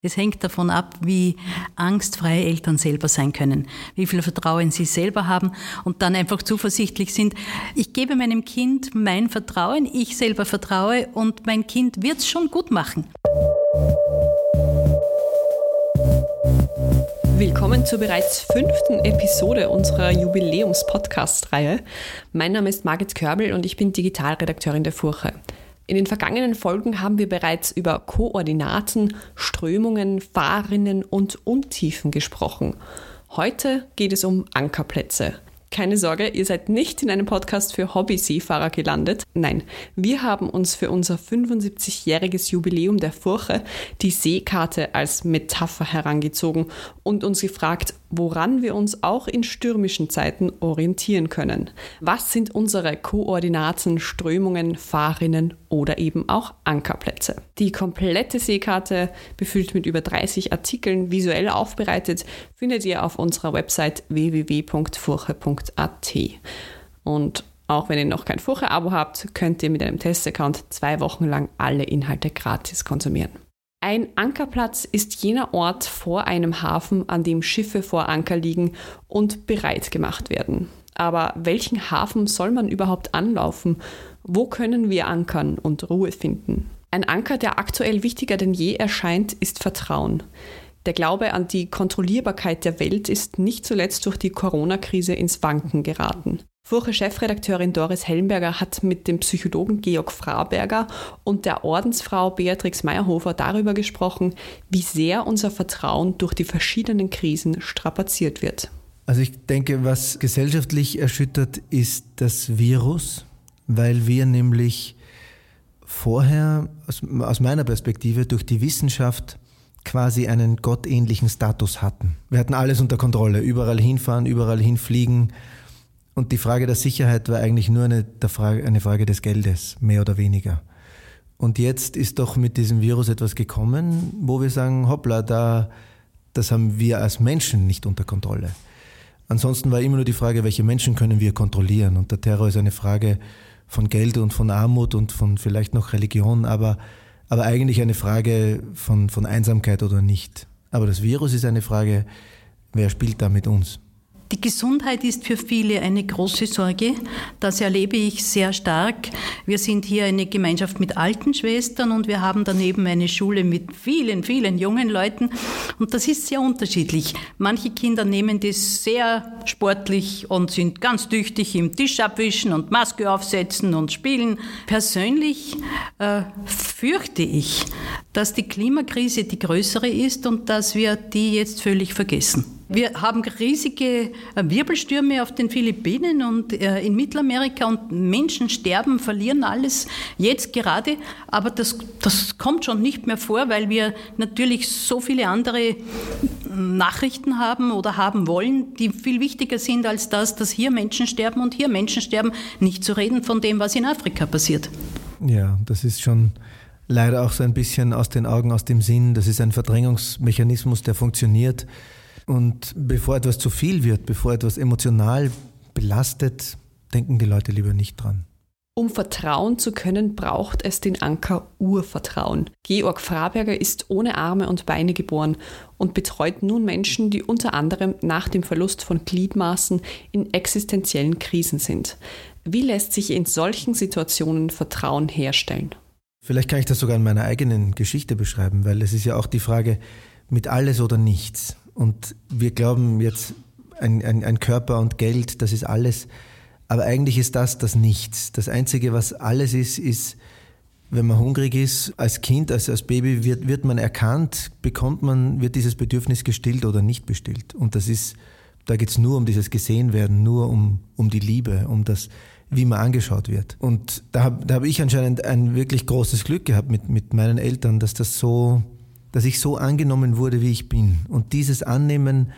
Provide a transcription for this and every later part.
Es hängt davon ab, wie angstfreie Eltern selber sein können, wie viel Vertrauen sie selber haben und dann einfach zuversichtlich sind. Ich gebe meinem Kind mein Vertrauen, ich selber vertraue und mein Kind wird es schon gut machen. Willkommen zur bereits fünften Episode unserer Jubiläums-Podcast-Reihe. Mein Name ist Margit Körbel und ich bin Digitalredakteurin der Furche. In den vergangenen Folgen haben wir bereits über Koordinaten, Strömungen, Fahrrinnen und Untiefen gesprochen. Heute geht es um Ankerplätze. Keine Sorge, ihr seid nicht in einem Podcast für Hobby-Seefahrer gelandet. Nein, wir haben uns für unser 75-jähriges Jubiläum der Furche die Seekarte als Metapher herangezogen und uns gefragt, woran wir uns auch in stürmischen Zeiten orientieren können. Was sind unsere Koordinaten, Strömungen, Fahrrinnen oder eben auch Ankerplätze? Die komplette Seekarte, befüllt mit über 30 Artikeln, visuell aufbereitet, findet ihr auf unserer Website www.furche.at. Und auch wenn ihr noch kein Furche-Abo habt, könnt ihr mit einem Testaccount zwei Wochen lang alle Inhalte gratis konsumieren. Ein Ankerplatz ist jener Ort vor einem Hafen, an dem Schiffe vor Anker liegen und bereit gemacht werden. Aber welchen Hafen soll man überhaupt anlaufen? Wo können wir ankern und Ruhe finden? Ein Anker, der aktuell wichtiger denn je erscheint, ist Vertrauen. Der Glaube an die Kontrollierbarkeit der Welt ist nicht zuletzt durch die Corona-Krise ins Wanken geraten. Furche-Chefredakteurin Doris Hellenberger hat mit dem Psychologen Georg Fraberger und der Ordensfrau Beatrix Meyerhofer darüber gesprochen, wie sehr unser Vertrauen durch die verschiedenen Krisen strapaziert wird. Also ich denke, was gesellschaftlich erschüttert, ist das Virus, weil wir nämlich vorher aus meiner Perspektive durch die Wissenschaft quasi einen gottähnlichen Status hatten. Wir hatten alles unter Kontrolle, überall hinfahren, überall hinfliegen, und die Frage der Sicherheit war eigentlich nur eine, Frage, eine Frage des Geldes, mehr oder weniger. Und jetzt ist doch mit diesem Virus etwas gekommen, wo wir sagen, hoppla, da, das haben wir als Menschen nicht unter Kontrolle. Ansonsten war immer nur die Frage, welche Menschen können wir kontrollieren? Und der Terror ist eine Frage von Geld und von Armut und von vielleicht noch Religion, aber, aber eigentlich eine Frage von, von Einsamkeit oder nicht. Aber das Virus ist eine Frage, wer spielt da mit uns? Die Gesundheit ist für viele eine große Sorge. Das erlebe ich sehr stark. Wir sind hier eine Gemeinschaft mit alten Schwestern und wir haben daneben eine Schule mit vielen, vielen jungen Leuten. Und das ist sehr unterschiedlich. Manche Kinder nehmen das sehr sportlich und sind ganz tüchtig im Tisch abwischen und Maske aufsetzen und spielen. Persönlich äh, fürchte ich, dass die Klimakrise die größere ist und dass wir die jetzt völlig vergessen. Wir haben riesige äh, Wirbelstürme auf den Philippinen und äh, in Mittelamerika und Menschen sterben, verlieren alles jetzt gerade. Aber das, das kommt schon nicht mehr vor, weil wir natürlich so viele andere Nachrichten haben oder haben wollen, die viel wichtiger sind als das, dass hier Menschen sterben und hier Menschen sterben. Nicht zu reden von dem, was in Afrika passiert. Ja, das ist schon leider auch so ein bisschen aus den Augen, aus dem Sinn. Das ist ein Verdrängungsmechanismus, der funktioniert. Und bevor etwas zu viel wird, bevor etwas emotional belastet, denken die Leute lieber nicht dran. Um vertrauen zu können, braucht es den Anker Urvertrauen. Georg Fraberger ist ohne Arme und Beine geboren und betreut nun Menschen, die unter anderem nach dem Verlust von Gliedmaßen in existenziellen Krisen sind. Wie lässt sich in solchen Situationen Vertrauen herstellen? Vielleicht kann ich das sogar in meiner eigenen Geschichte beschreiben, weil es ist ja auch die Frage mit alles oder nichts. Und wir glauben jetzt, ein, ein, ein Körper und Geld, das ist alles. Aber eigentlich ist das das Nichts. Das Einzige, was alles ist, ist, wenn man hungrig ist, als Kind, als, als Baby, wird, wird man erkannt, bekommt man, wird dieses Bedürfnis gestillt oder nicht bestillt. Und das ist, da geht es nur um dieses Gesehenwerden, nur um, um die Liebe, um das, wie man angeschaut wird. Und da habe da hab ich anscheinend ein wirklich großes Glück gehabt mit, mit meinen Eltern, dass das so, dass ich so angenommen wurde, wie ich bin. Und dieses Annehmen,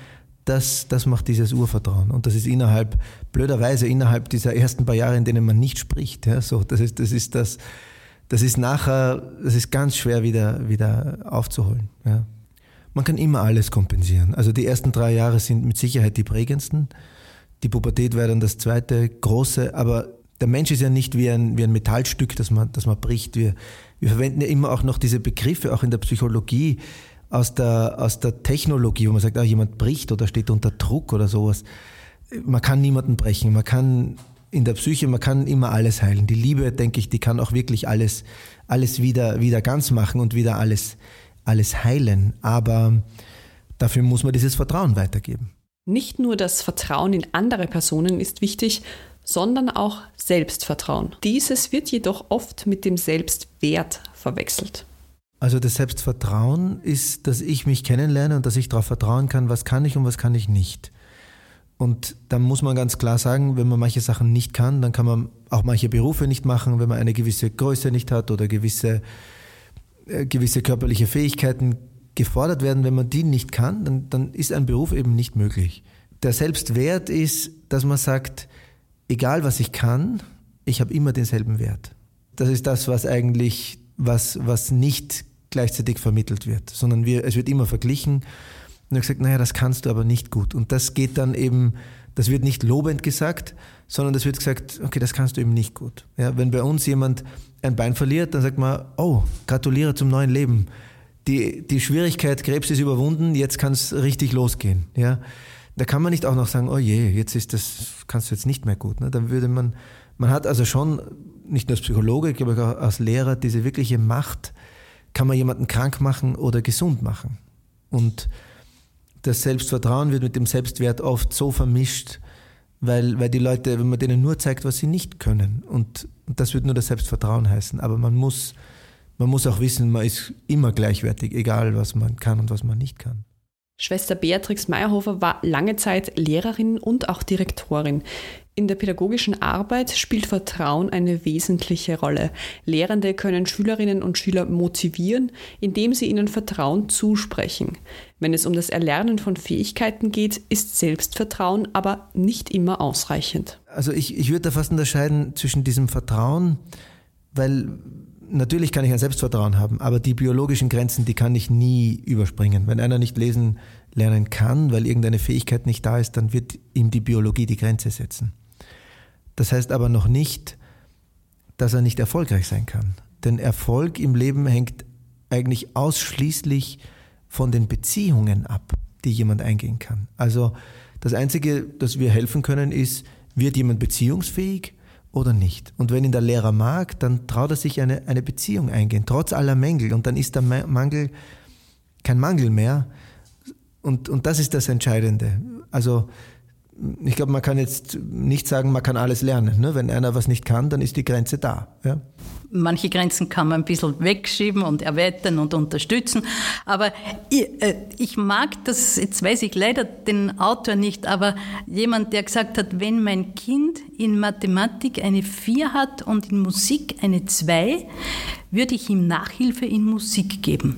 das, das macht dieses Urvertrauen. Und das ist innerhalb, blöderweise innerhalb dieser ersten paar Jahre, in denen man nicht spricht. Ja, so, das ist, das ist das, das ist nachher, das ist ganz schwer wieder, wieder aufzuholen. Ja. Man kann immer alles kompensieren. Also die ersten drei Jahre sind mit Sicherheit die prägendsten. Die Pubertät wäre dann das zweite große, aber der Mensch ist ja nicht wie ein, wie ein Metallstück, das man, das man bricht. Wir, wir verwenden ja immer auch noch diese Begriffe, auch in der Psychologie. aus der, aus der Technologie, wo man sagt, ah, jemand bricht oder steht unter Druck oder sowas. Man kann niemanden brechen. Man kann in der Psyche, man kann immer alles heilen. Die Liebe, denke ich, die kann auch wirklich alles, alles wieder, wieder ganz machen und wieder alles, alles heilen. Aber dafür muss man dieses Vertrauen weitergeben. Nicht nur das Vertrauen in andere Personen ist wichtig, sondern auch Selbstvertrauen. Dieses wird jedoch oft mit dem Selbstwert verwechselt. Also das Selbstvertrauen ist, dass ich mich kennenlerne und dass ich darauf vertrauen kann, was kann ich und was kann ich nicht. Und dann muss man ganz klar sagen, wenn man manche Sachen nicht kann, dann kann man auch manche Berufe nicht machen, wenn man eine gewisse Größe nicht hat oder gewisse, äh, gewisse körperliche Fähigkeiten gefordert werden. Wenn man die nicht kann, dann, dann ist ein Beruf eben nicht möglich. Der Selbstwert ist, dass man sagt, egal was ich kann, ich habe immer denselben Wert. Das ist das, was eigentlich, was, was nicht gleichzeitig vermittelt wird, sondern wir, es wird immer verglichen. Und er gesagt, naja, das kannst du aber nicht gut. Und das geht dann eben, das wird nicht lobend gesagt, sondern das wird gesagt, okay, das kannst du eben nicht gut. Ja, wenn bei uns jemand ein Bein verliert, dann sagt man, oh, gratuliere zum neuen Leben. Die, die Schwierigkeit, Krebs ist überwunden, jetzt kann es richtig losgehen. Ja, da kann man nicht auch noch sagen, oh je, jetzt ist das, kannst du jetzt nicht mehr gut. Ne? Dann würde man, man hat also schon, nicht nur als Psychologe, ich auch als Lehrer, diese wirkliche Macht, kann man jemanden krank machen oder gesund machen. Und das Selbstvertrauen wird mit dem Selbstwert oft so vermischt, weil, weil die Leute, wenn man denen nur zeigt, was sie nicht können, und, und das wird nur das Selbstvertrauen heißen, aber man muss, man muss auch wissen, man ist immer gleichwertig, egal was man kann und was man nicht kann. Schwester Beatrix Meyerhofer war lange Zeit Lehrerin und auch Direktorin. In der pädagogischen Arbeit spielt Vertrauen eine wesentliche Rolle. Lehrende können Schülerinnen und Schüler motivieren, indem sie ihnen Vertrauen zusprechen. Wenn es um das Erlernen von Fähigkeiten geht, ist Selbstvertrauen aber nicht immer ausreichend. Also ich, ich würde da fast unterscheiden zwischen diesem Vertrauen, weil natürlich kann ich ein Selbstvertrauen haben, aber die biologischen Grenzen, die kann ich nie überspringen. Wenn einer nicht lesen lernen kann, weil irgendeine Fähigkeit nicht da ist, dann wird ihm die Biologie die Grenze setzen. Das heißt aber noch nicht, dass er nicht erfolgreich sein kann. Denn Erfolg im Leben hängt eigentlich ausschließlich von den Beziehungen ab, die jemand eingehen kann. Also das Einzige, das wir helfen können, ist, wird jemand beziehungsfähig oder nicht. Und wenn ihn der Lehrer mag, dann traut er sich eine, eine Beziehung eingehen, trotz aller Mängel. Und dann ist der Mangel kein Mangel mehr. Und, und das ist das Entscheidende. Also ich glaube, man kann jetzt nicht sagen, man kann alles lernen. Ne? Wenn einer was nicht kann, dann ist die Grenze da. Ja? Manche Grenzen kann man ein bisschen wegschieben und erweitern und unterstützen. Aber ich, äh, ich, mag das, jetzt weiß ich leider den Autor nicht, aber jemand, der gesagt hat, wenn mein Kind in Mathematik eine 4 hat und in Musik eine 2, würde ich ihm Nachhilfe in Musik geben.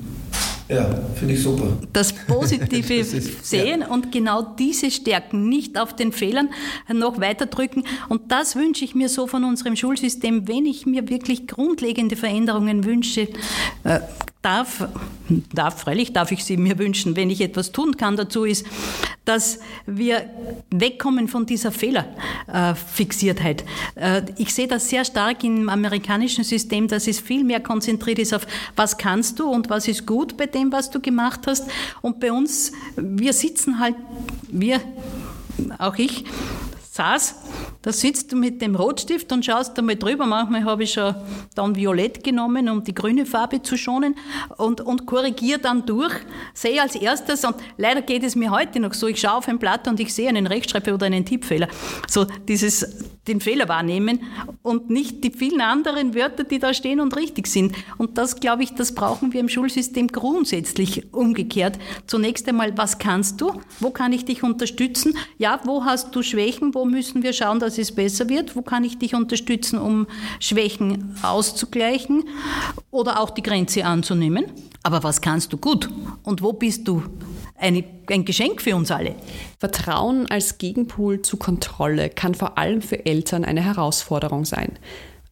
Ja, finde ich super. Das Positive das ist, sehen ja. und genau diese Stärken nicht auf den Fehlern noch weiter drücken. Und das wünsche ich mir so von unserem Schulsystem, wenn ich mir wirklich grundlegende Veränderungen wünsche. Äh, darf, darf, freilich darf ich sie mir wünschen, wenn ich etwas tun kann dazu, ist, dass wir wegkommen von dieser Fehlerfixiertheit. Äh, ich sehe das sehr stark im amerikanischen System, dass es viel mehr konzentriert ist auf, was kannst du und was ist gut bei dem, was du gemacht hast. Und bei uns, wir sitzen halt, wir, auch ich, saß, da sitzt du mit dem Rotstift und schaust einmal drüber. Manchmal habe ich schon dann Violett genommen, um die grüne Farbe zu schonen und, und korrigiere dann durch, sehe als erstes und leider geht es mir heute noch so, ich schaue auf ein Blatt und ich sehe einen Rechtschreibfehler oder einen Tippfehler. So dieses, den Fehler wahrnehmen und nicht die vielen anderen Wörter, die da stehen und richtig sind. Und das, glaube ich, das brauchen wir im Schulsystem grundsätzlich umgekehrt. Zunächst einmal, was kannst du? Wo kann ich dich unterstützen? Ja, wo hast du Schwächen? Wo müssen wir schauen, dass es besser wird? Wo kann ich dich unterstützen, um Schwächen auszugleichen oder auch die Grenze anzunehmen? Aber was kannst du gut? Und wo bist du eine, ein Geschenk für uns alle? Vertrauen als Gegenpol zu Kontrolle kann vor allem für Eltern eine Herausforderung sein.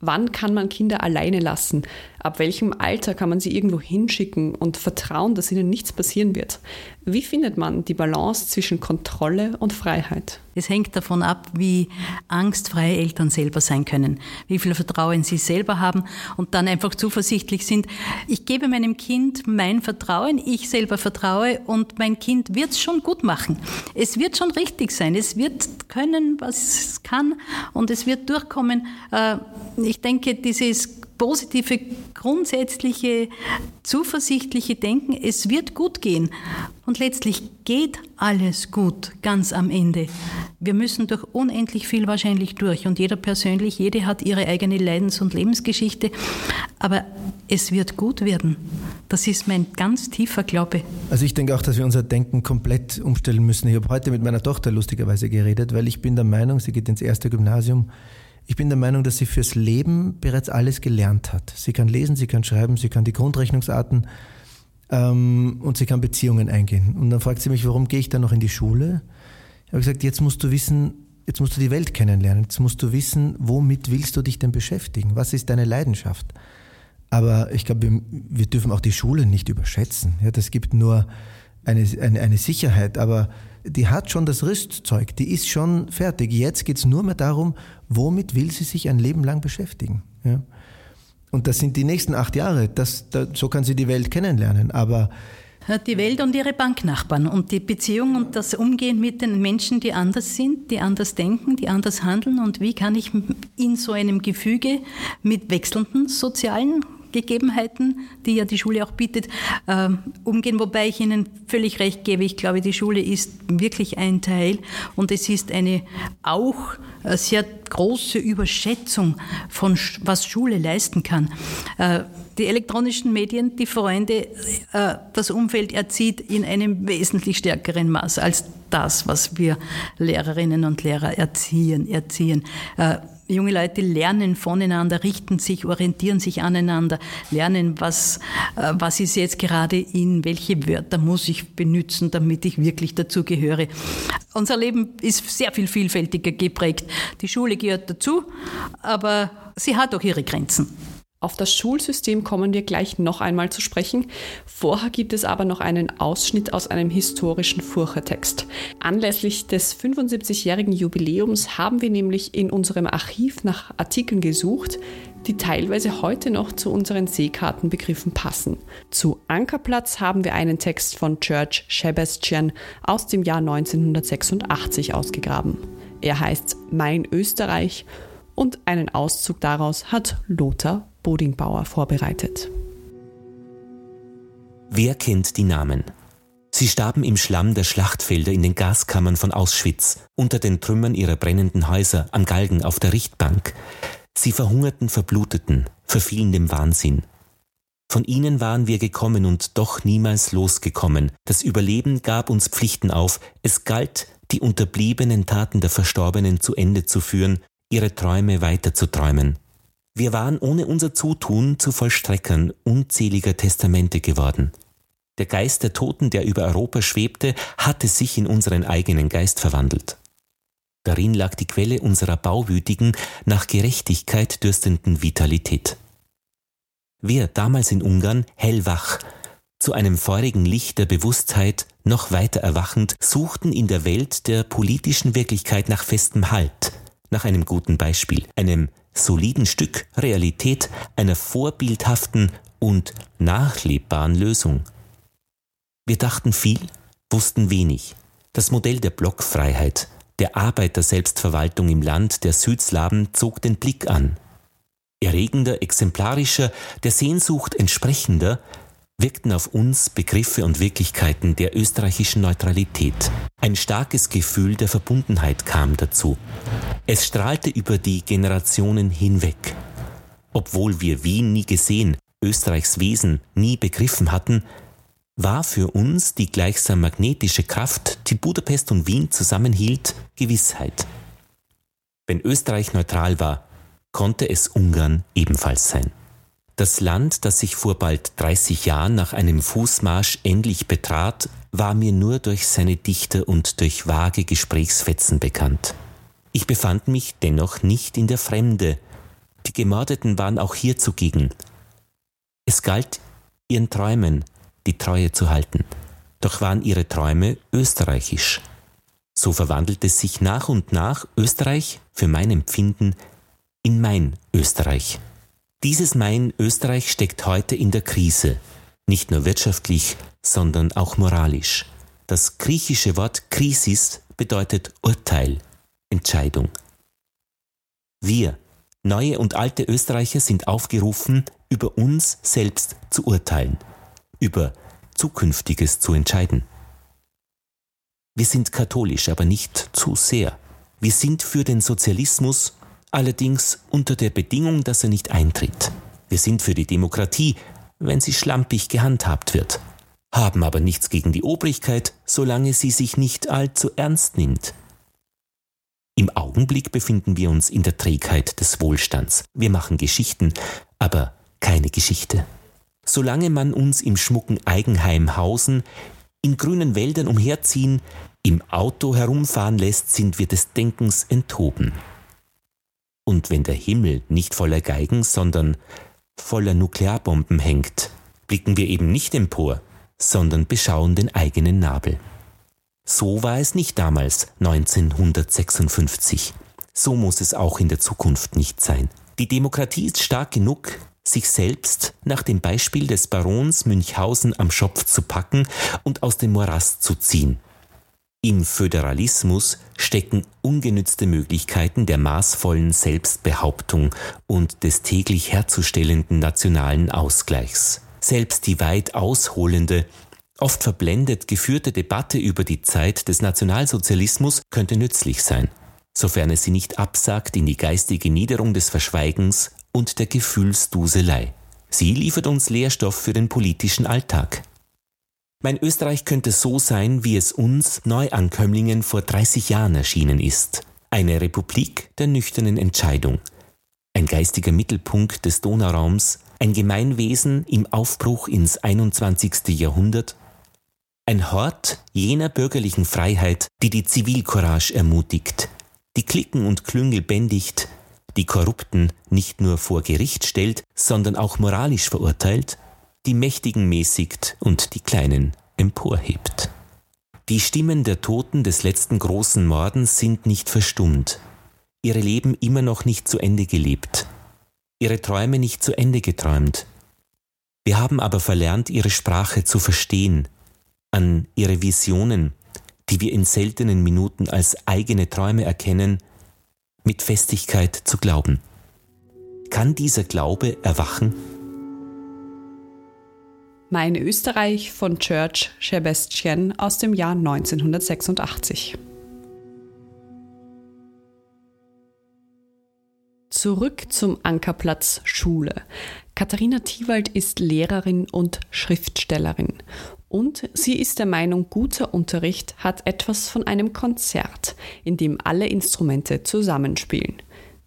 Wann kann man Kinder alleine lassen? Ab welchem Alter kann man sie irgendwo hinschicken und vertrauen, dass ihnen nichts passieren wird? Wie findet man die Balance zwischen Kontrolle und Freiheit? Es hängt davon ab, wie angstfreie Eltern selber sein können, wie viel Vertrauen sie selber haben und dann einfach zuversichtlich sind. Ich gebe meinem Kind mein Vertrauen, ich selber vertraue und mein Kind wird es schon gut machen. Es wird schon richtig sein, es wird können, was es kann und es wird durchkommen. Äh, ich denke, dieses positive, grundsätzliche, zuversichtliche Denken, es wird gut gehen. Und letztlich geht alles gut, ganz am Ende. Wir müssen durch unendlich viel wahrscheinlich durch und jeder persönlich, jede hat ihre eigene Leidens- und Lebensgeschichte, aber es wird gut werden. Das ist mein ganz tiefer Glaube. Also ich denke auch, dass wir unser Denken komplett umstellen müssen. Ich habe heute mit meiner Tochter lustigerweise geredet, weil ich bin der Meinung, sie geht ins erste Gymnasium, ich bin der Meinung, dass sie fürs Leben bereits alles gelernt hat. Sie kann lesen, sie kann schreiben, sie kann die Grundrechnungsarten ähm, und sie kann Beziehungen eingehen. Und dann fragt sie mich, warum gehe ich dann noch in die Schule? Ich habe gesagt, jetzt musst du wissen, jetzt musst du die Welt kennenlernen, jetzt musst du wissen, womit willst du dich denn beschäftigen? Was ist deine Leidenschaft? Aber ich glaube, wir, wir dürfen auch die Schule nicht überschätzen. Ja, das gibt nur eine, eine, eine Sicherheit, aber die hat schon das Rüstzeug, die ist schon fertig. Jetzt geht es nur mehr darum, womit will sie sich ein Leben lang beschäftigen. Ja? Und das sind die nächsten acht Jahre. Das, das, so kann sie die Welt kennenlernen. Aber die Welt und ihre Banknachbarn und die Beziehung und das Umgehen mit den Menschen, die anders sind, die anders denken, die anders handeln und wie kann ich in so einem Gefüge mit wechselnden sozialen Gegebenheiten, die ja die Schule auch bietet, äh, umgehen, wobei ich Ihnen völlig recht gebe. Ich glaube, die Schule ist wirklich ein Teil und es ist eine auch äh, sehr große Überschätzung von was Schule leisten kann. Äh, die elektronischen Medien, die Freunde, äh, das Umfeld erzieht in einem wesentlich stärkeren Maß als das, was wir Lehrerinnen und Lehrer erziehen. erziehen. Junge Leute lernen voneinander, richten sich, orientieren sich aneinander, lernen, was, äh, was ist jetzt gerade in, welche Wörter muss ich benutzen, damit ich wirklich dazugehöre. Unser Leben ist sehr viel vielfältiger geprägt. Die Schule gehört dazu, aber sie hat auch ihre Grenzen. Auf das Schulsystem kommen wir gleich noch einmal zu sprechen. Vorher gibt es aber noch einen Ausschnitt aus einem historischen Furchertext. Anlässlich des 75-jährigen Jubiläums haben wir nämlich in unserem Archiv nach Artikeln gesucht, die teilweise heute noch zu unseren Seekartenbegriffen passen. Zu Ankerplatz haben wir einen Text von George Sebastian aus dem Jahr 1986 ausgegraben. Er heißt Mein Österreich und einen Auszug daraus hat Lothar Bodingbauer vorbereitet. Wer kennt die Namen? Sie starben im Schlamm der Schlachtfelder in den Gaskammern von Auschwitz, unter den Trümmern ihrer brennenden Häuser, am Galgen, auf der Richtbank. Sie verhungerten, verbluteten, verfielen dem Wahnsinn. Von ihnen waren wir gekommen und doch niemals losgekommen. Das Überleben gab uns Pflichten auf. Es galt, die unterbliebenen Taten der Verstorbenen zu Ende zu führen, ihre Träume weiter zu träumen. Wir waren ohne unser Zutun zu Vollstreckern unzähliger Testamente geworden. Der Geist der Toten, der über Europa schwebte, hatte sich in unseren eigenen Geist verwandelt. Darin lag die Quelle unserer bauwütigen, nach Gerechtigkeit dürstenden Vitalität. Wir damals in Ungarn, hellwach, zu einem feurigen Licht der Bewusstheit noch weiter erwachend, suchten in der Welt der politischen Wirklichkeit nach festem Halt, nach einem guten Beispiel, einem soliden Stück Realität einer vorbildhaften und nachlebbaren Lösung. Wir dachten viel, wussten wenig. Das Modell der Blockfreiheit, der Arbeiter-Selbstverwaltung im Land der Südslawen zog den Blick an. Erregender, exemplarischer, der Sehnsucht entsprechender, wirkten auf uns Begriffe und Wirklichkeiten der österreichischen Neutralität. Ein starkes Gefühl der Verbundenheit kam dazu. Es strahlte über die Generationen hinweg. Obwohl wir Wien nie gesehen, Österreichs Wesen nie begriffen hatten, war für uns die gleichsam magnetische Kraft, die Budapest und Wien zusammenhielt, Gewissheit. Wenn Österreich neutral war, konnte es Ungarn ebenfalls sein. Das Land, das ich vor bald 30 Jahren nach einem Fußmarsch endlich betrat, war mir nur durch seine Dichter und durch vage Gesprächsfetzen bekannt. Ich befand mich dennoch nicht in der Fremde. Die Gemordeten waren auch hier zugegen. Es galt, ihren Träumen die Treue zu halten. Doch waren ihre Träume österreichisch. So verwandelte sich nach und nach Österreich, für mein Empfinden, in mein Österreich. Dieses Mein Österreich steckt heute in der Krise, nicht nur wirtschaftlich, sondern auch moralisch. Das griechische Wort Krisis bedeutet Urteil, Entscheidung. Wir, neue und alte Österreicher, sind aufgerufen, über uns selbst zu urteilen, über Zukünftiges zu entscheiden. Wir sind katholisch, aber nicht zu sehr. Wir sind für den Sozialismus, allerdings unter der Bedingung, dass er nicht eintritt. Wir sind für die Demokratie, wenn sie schlampig gehandhabt wird, haben aber nichts gegen die Obrigkeit, solange sie sich nicht allzu ernst nimmt. Im Augenblick befinden wir uns in der Trägheit des Wohlstands. Wir machen Geschichten, aber keine Geschichte. Solange man uns im schmucken Eigenheim hausen, in grünen Wäldern umherziehen, im Auto herumfahren lässt, sind wir des Denkens enthoben. Und wenn der Himmel nicht voller Geigen, sondern voller Nuklearbomben hängt, blicken wir eben nicht empor, sondern beschauen den eigenen Nabel. So war es nicht damals, 1956. So muss es auch in der Zukunft nicht sein. Die Demokratie ist stark genug, sich selbst nach dem Beispiel des Barons Münchhausen am Schopf zu packen und aus dem Morast zu ziehen. Im Föderalismus stecken ungenützte Möglichkeiten der maßvollen Selbstbehauptung und des täglich herzustellenden nationalen Ausgleichs. Selbst die weit ausholende, oft verblendet geführte Debatte über die Zeit des Nationalsozialismus könnte nützlich sein, sofern es sie nicht absagt in die geistige Niederung des Verschweigens und der Gefühlsduselei. Sie liefert uns Lehrstoff für den politischen Alltag. Mein Österreich könnte so sein, wie es uns Neuankömmlingen vor 30 Jahren erschienen ist. Eine Republik der nüchternen Entscheidung. Ein geistiger Mittelpunkt des Donauraums, ein Gemeinwesen im Aufbruch ins 21. Jahrhundert, ein Hort jener bürgerlichen Freiheit, die die Zivilcourage ermutigt, die Klicken und Klüngel bändigt, die Korrupten nicht nur vor Gericht stellt, sondern auch moralisch verurteilt, die Mächtigen mäßigt und die Kleinen emporhebt. Die Stimmen der Toten des letzten großen Mordens sind nicht verstummt, ihre Leben immer noch nicht zu Ende gelebt, ihre Träume nicht zu Ende geträumt. Wir haben aber verlernt, ihre Sprache zu verstehen, an ihre Visionen, die wir in seltenen Minuten als eigene Träume erkennen, mit Festigkeit zu glauben. Kann dieser Glaube erwachen? Mein Österreich von Church Sebastian aus dem Jahr 1986. Zurück zum Ankerplatz Schule. Katharina Thiewald ist Lehrerin und Schriftstellerin und sie ist der Meinung, guter Unterricht hat etwas von einem Konzert, in dem alle Instrumente zusammenspielen.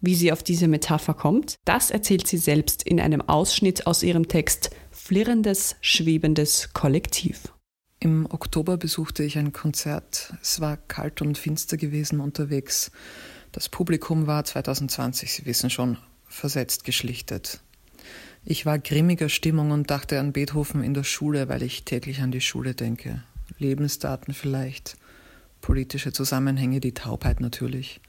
Wie sie auf diese Metapher kommt, das erzählt sie selbst in einem Ausschnitt aus ihrem Text Flirrendes, schwebendes Kollektiv. Im Oktober besuchte ich ein Konzert. Es war kalt und finster gewesen unterwegs. Das Publikum war 2020, Sie wissen schon, versetzt geschlichtet. Ich war grimmiger Stimmung und dachte an Beethoven in der Schule, weil ich täglich an die Schule denke. Lebensdaten vielleicht, politische Zusammenhänge, die Taubheit natürlich.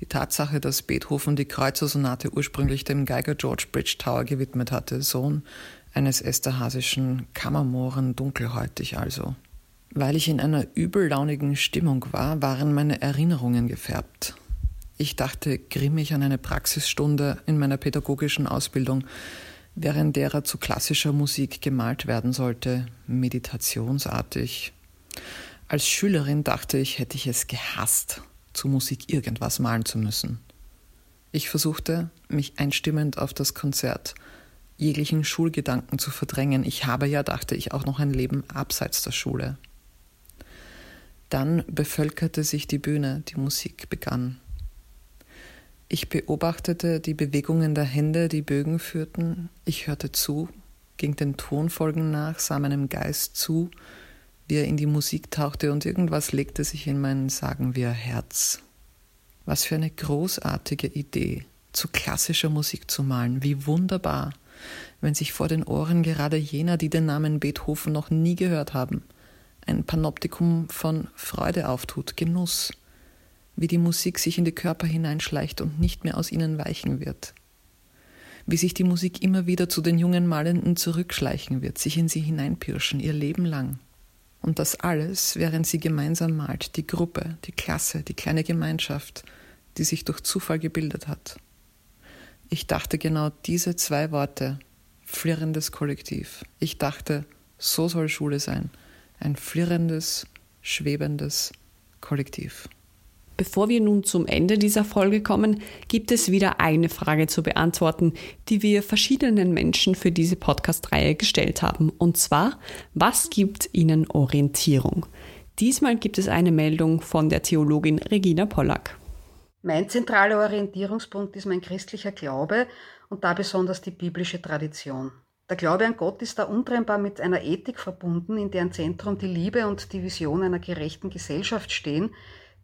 Die Tatsache, dass Beethoven die Kreuzersonate ursprünglich dem Geiger George Bridgetower gewidmet hatte, Sohn eines esterhasischen Kammermohren, dunkelhäutig also. Weil ich in einer übellaunigen Stimmung war, waren meine Erinnerungen gefärbt. Ich dachte grimmig an eine Praxisstunde in meiner pädagogischen Ausbildung, während derer zu klassischer Musik gemalt werden sollte, meditationsartig. Als Schülerin dachte ich, hätte ich es gehasst, zu Musik irgendwas malen zu müssen. Ich versuchte, mich einstimmend auf das Konzert, jeglichen Schulgedanken zu verdrängen. Ich habe ja, dachte ich, auch noch ein Leben abseits der Schule. Dann bevölkerte sich die Bühne, die Musik begann. Ich beobachtete die Bewegungen der Hände, die Bögen führten. Ich hörte zu, ging den Tonfolgen nach, sah meinem Geist zu, wie er in die Musik tauchte und irgendwas legte sich in mein, sagen wir, Herz. Was für eine großartige Idee, zu klassischer Musik zu malen. Wie wunderbar. wenn sich vor den Ohren gerade jener, die den Namen Beethoven noch nie gehört haben, ein Panoptikum von Freude auftut, Genuss, wie die Musik sich in die Körper hineinschleicht und nicht mehr aus ihnen weichen wird, wie sich die Musik immer wieder zu den jungen Malenden zurückschleichen wird, sich in sie hineinpirschen, ihr Leben lang. Und das alles, während sie gemeinsam malt, die Gruppe, die Klasse, die kleine Gemeinschaft, die sich durch Zufall gebildet hat. Ich dachte genau diese zwei Worte, flirrendes Kollektiv. Ich dachte, so soll Schule sein, ein flirrendes, schwebendes Kollektiv. Bevor wir nun zum Ende dieser Folge kommen, gibt es wieder eine Frage zu beantworten, die wir verschiedenen Menschen für diese Podcast-Reihe gestellt haben. Und zwar, was gibt ihnen Orientierung? Diesmal gibt es eine Meldung von der Theologin Regina Pollack. Mein zentraler Orientierungspunkt ist mein christlicher Glaube und da besonders die biblische Tradition. Der Glaube an Gott ist da untrennbar mit einer Ethik verbunden, in deren Zentrum die Liebe und die Vision einer gerechten Gesellschaft stehen,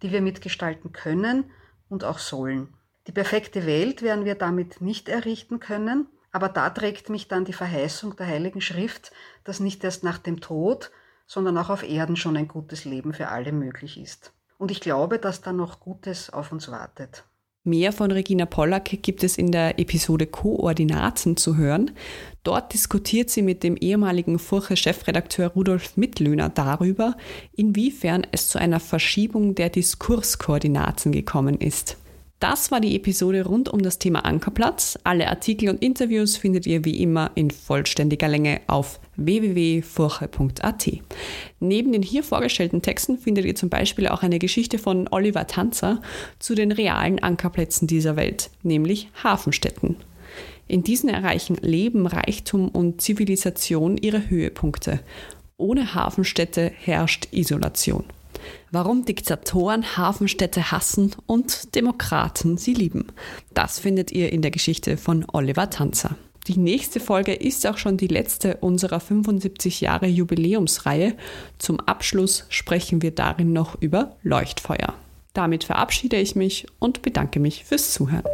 die wir mitgestalten können und auch sollen. Die perfekte Welt werden wir damit nicht errichten können, aber da trägt mich dann die Verheißung der Heiligen Schrift, dass nicht erst nach dem Tod, sondern auch auf Erden schon ein gutes Leben für alle möglich ist. Und ich glaube, dass da noch Gutes auf uns wartet. Mehr von Regina Pollack gibt es in der Episode Koordinaten zu hören. Dort diskutiert sie mit dem ehemaligen Furche-Chefredakteur Rudolf Mittlöhner darüber, inwiefern es zu einer Verschiebung der Diskurskoordinaten gekommen ist. Das war die Episode rund um das Thema Ankerplatz. Alle Artikel und Interviews findet ihr wie immer in vollständiger Länge auf www.furche.at. Neben den hier vorgestellten Texten findet ihr zum Beispiel auch eine Geschichte von Oliver Tanzer zu den realen Ankerplätzen dieser Welt, nämlich Hafenstädten. In diesen erreichen Leben, Reichtum und Zivilisation ihre Höhepunkte. Ohne Hafenstädte herrscht Isolation warum Diktatoren Hafenstädte hassen und Demokraten sie lieben. Das findet ihr in der Geschichte von Oliver Tanzer. Die nächste Folge ist auch schon die letzte unserer 75 Jahre Jubiläumsreihe. Zum Abschluss sprechen wir darin noch über Leuchtfeuer. Damit verabschiede ich mich und bedanke mich fürs Zuhören.